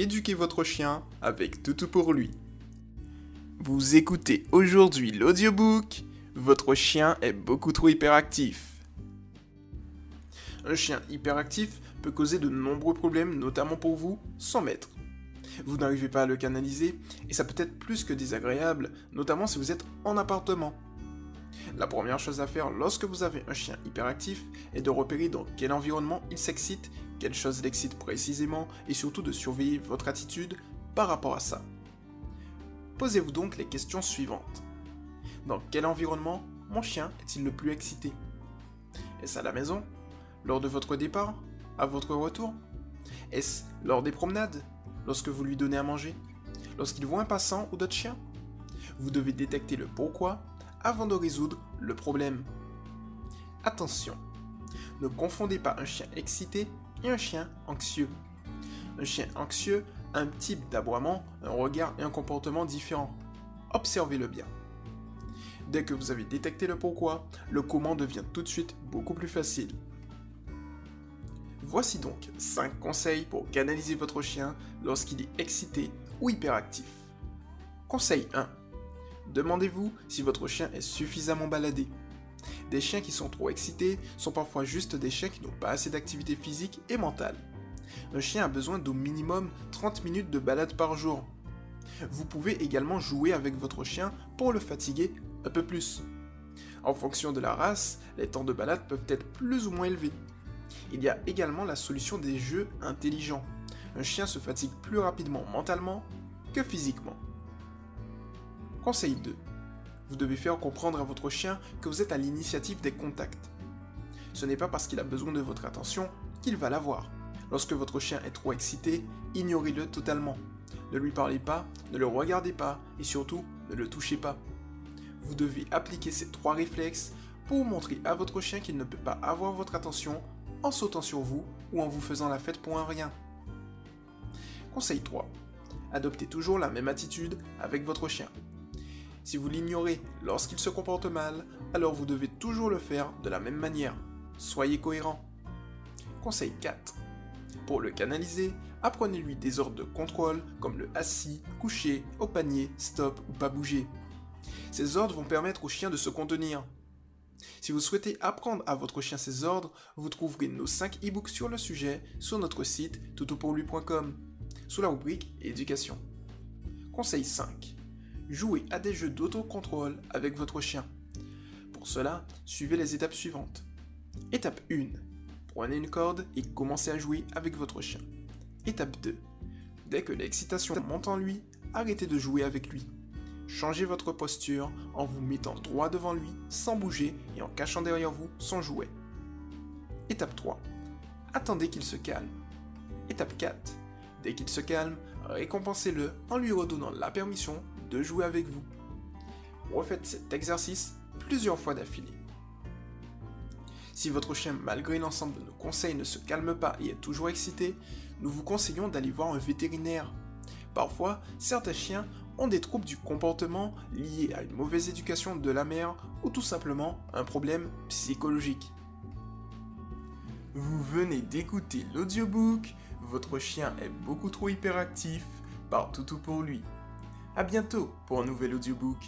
éduquer votre chien avec Toutou pour lui. Vous écoutez aujourd'hui l'audiobook Votre chien est beaucoup trop hyperactif. Un chien hyperactif peut causer de nombreux problèmes, notamment pour vous, sans maître. Vous n'arrivez pas à le canaliser et ça peut être plus que désagréable, notamment si vous êtes en appartement. La première chose à faire lorsque vous avez un chien hyperactif est de repérer dans quel environnement il s'excite, quelle chose l'excite précisément et surtout de surveiller votre attitude par rapport à ça. Posez-vous donc les questions suivantes. Dans quel environnement mon chien est-il le plus excité? Est-ce à la maison Lors de votre départ À votre retour? Est-ce lors des promenades Lorsque vous lui donnez à manger Lorsqu'il voit un passant ou d'autres chiens? Vous devez détecter le pourquoi avant de résoudre le problème. Attention, ne confondez pas un chien excité un chien anxieux. Un chien anxieux a un type d'aboiement, un regard et un comportement différents. Observez-le bien. Dès que vous avez détecté le pourquoi, le comment devient tout de suite beaucoup plus facile. Voici donc 5 conseils pour canaliser votre chien lorsqu'il est excité ou hyperactif. Conseil 1. Demandez-vous si votre chien est suffisamment baladé. Des chiens qui sont trop excités sont parfois juste des chiens qui n'ont pas assez d'activité physique et mentale. Un chien a besoin d'au minimum 30 minutes de balade par jour. Vous pouvez également jouer avec votre chien pour le fatiguer un peu plus. En fonction de la race, les temps de balade peuvent être plus ou moins élevés. Il y a également la solution des jeux intelligents. Un chien se fatigue plus rapidement mentalement que physiquement. Conseil 2. Vous devez faire comprendre à votre chien que vous êtes à l'initiative des contacts. Ce n'est pas parce qu'il a besoin de votre attention qu'il va l'avoir. Lorsque votre chien est trop excité, ignorez-le totalement. Ne lui parlez pas, ne le regardez pas et surtout ne le touchez pas. Vous devez appliquer ces trois réflexes pour montrer à votre chien qu'il ne peut pas avoir votre attention en sautant sur vous ou en vous faisant la fête pour un rien. Conseil 3. Adoptez toujours la même attitude avec votre chien. Si vous l'ignorez lorsqu'il se comporte mal, alors vous devez toujours le faire de la même manière. Soyez cohérent. Conseil 4. Pour le canaliser, apprenez-lui des ordres de contrôle comme le assis, couché, au panier, stop ou pas bouger. Ces ordres vont permettre au chien de se contenir. Si vous souhaitez apprendre à votre chien ces ordres, vous trouverez nos 5 e-books sur le sujet sur notre site toutopourlui.com, sous la rubrique Éducation. Conseil 5 jouez à des jeux d'autocontrôle avec votre chien. Pour cela, suivez les étapes suivantes. Étape 1. Prenez une corde et commencez à jouer avec votre chien. Étape 2. Dès que l'excitation monte en lui, arrêtez de jouer avec lui. Changez votre posture en vous mettant droit devant lui sans bouger et en cachant derrière vous son jouet. Étape 3. Attendez qu'il se calme. Étape 4. Dès qu'il se calme, récompensez-le en lui redonnant la permission de jouer avec vous. Refaites cet exercice plusieurs fois d'affilée. Si votre chien, malgré l'ensemble de nos conseils, ne se calme pas et est toujours excité, nous vous conseillons d'aller voir un vétérinaire. Parfois, certains chiens ont des troubles du comportement liés à une mauvaise éducation de la mère ou tout simplement un problème psychologique. Vous venez d'écouter l'audiobook Votre chien est beaucoup trop hyperactif par Toutou pour lui. A bientôt pour un nouvel audiobook.